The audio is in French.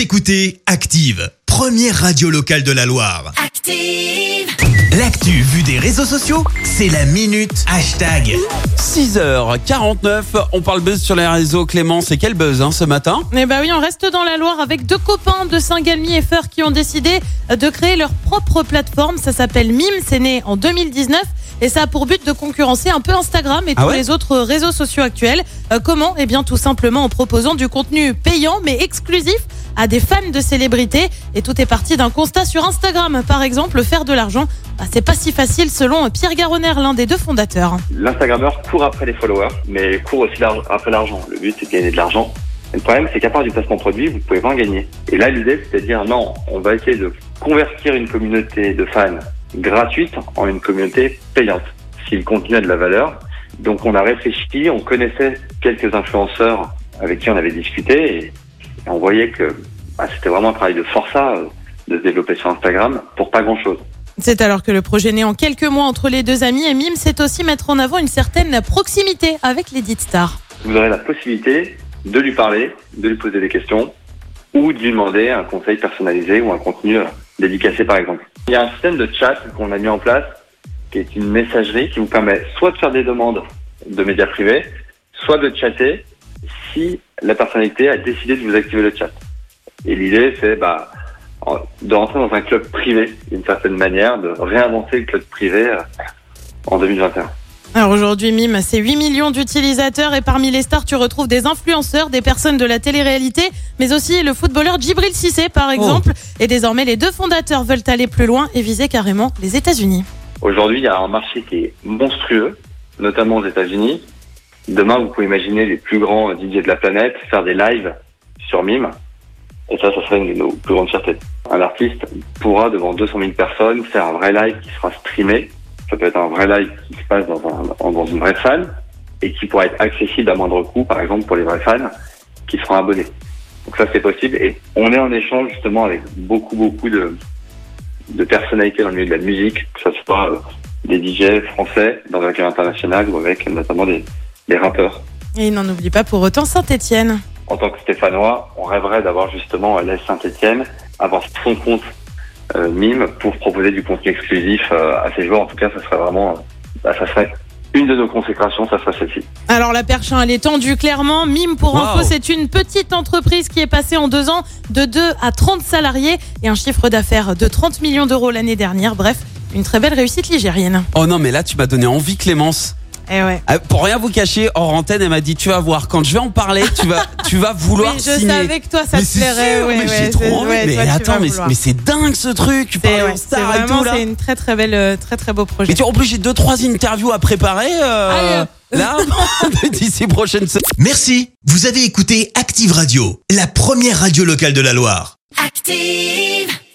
Vous écoutez Active, première radio locale de la Loire. Active. L'actu vue des réseaux sociaux, c'est la minute hashtag. 6h49, on parle buzz sur les réseaux. Clément, c'est quel buzz hein, ce matin Eh ben oui, on reste dans la Loire avec deux copains de Saint-Galmier et Feur qui ont décidé de créer leur propre plateforme. Ça s'appelle Mime, c'est né en 2019 et ça a pour but de concurrencer un peu Instagram et Ah tous ouais les autres réseaux sociaux actuels. Euh, comment? Eh bien tout simplement en proposant du contenu payant mais exclusif à des fans de célébrités. Et tout est parti d'un constat sur Instagram. Par exemple, faire de l'argent, bah, c'est pas si facile selon Pierre Garonner, l'un des deux fondateurs. L'Instagrammeur court après les followers, mais court aussi après l'argent. Le but, c'est de gagner de l'argent. Et Le problème, c'est qu'à part du placement produit, vous pouvez pas en gagner. Et là, l'idée, c'est de dire non, on va essayer de convertir une communauté de fans gratuite en une communauté payante, si le contenu a de la valeur. Donc, on a réfléchi, on connaissait quelques influenceurs avec qui on avait discuté, et, on voyait que bah, c'était vraiment un travail de forçat euh, de se développer sur Instagram pour pas grand-chose. C'est alors que le projet né en quelques mois entre les deux amis et Mime, c'est aussi mettre en avant une certaine proximité avec les dites stars. vous aurez la possibilité de lui parler, de lui poser des questions ou de lui demander un conseil personnalisé ou un contenu euh, dédicacé par exemple. Il y a un système de chat qu'on a mis en place qui est une messagerie qui vous permet soit de faire des demandes de médias privés, soit de chatter si la personnalité a décidé de vous activer le chat. Et l'idée c'est bah, de rentrer dans un club privé d'une certaine manière, de réinventer le club privé euh, en 2021. Alors aujourd'hui, Mime, c'est 8 millions d'utilisateurs et parmi les stars, tu retrouves des influenceurs, des personnes de la télé-réalité, mais aussi le footballeur Djibril Cissé par exemple. Et désormais, les deux fondateurs veulent aller plus loin et viser carrément les États-Unis. Aujourd'hui, il y a un marché qui est monstrueux, notamment aux États-Unis. Demain, vous pouvez imaginer les plus grands DJ de la planète faire des lives sur Mime. Et ça, ça serait une de nos plus grandes fiertés. Un artiste pourra, devant 200 000 personnes, faire un vrai live qui sera streamé. Ça peut être un vrai live qui se passe dans, un, dans une vraie salle et qui pourra être accessible à moindre coût, par exemple, pour les vrais fans qui seront abonnés. Donc ça, c'est possible. Et on est en échange, justement, avec beaucoup, beaucoup de, de personnalités dans le milieu de la musique, que ce soit euh, des DJ français dans un cadre international ou avec notamment des, des rappeurs. Et il n'en oublie pas pour autant Saint-Etienne. En tant que Stéphanois, on rêverait d'avoir justement l'Est Saint-Etienne, avoir son compte euh, mime pour proposer du contenu exclusif euh, à ces joueurs. En tout cas, ça serait vraiment, euh, bah, ça serait une de nos consécrations, ça serait celle-ci. Alors la perche, hein, elle est tendue clairement. Mime, pour Wow. info, c'est une petite entreprise qui est passée en deux ans de 2 à 30 salariés et un chiffre d'affaires de 30 millions d'euros l'année dernière. Bref, une très belle réussite ligérienne. Oh non, mais là, tu m'as donné envie, Clémence. Eh ouais. Ah, Pour rien vous cacher, hors antenne, elle m'a dit Tu vas voir, quand je vais en parler, tu vas, tu vas vouloir Oui, je signer. savais que toi, ça mais te c'est plairait. sûr, ouais, mais ouais, j'ai trop c'est- envie. ouais, mais toi, tu attends, mais, vouloir. mais c'est dingue ce truc. Tu C'est parles ouais, aux c'est stars et vraiment tout là. c'est une très très belle, euh, très très beau projet. Mais tu vois, en plus, j'ai deux, trois interviews à préparer. euh, Allez. là, d'ici prochaine semaine. Merci, vous avez écouté Active Radio, la première radio locale de la Loire. Active.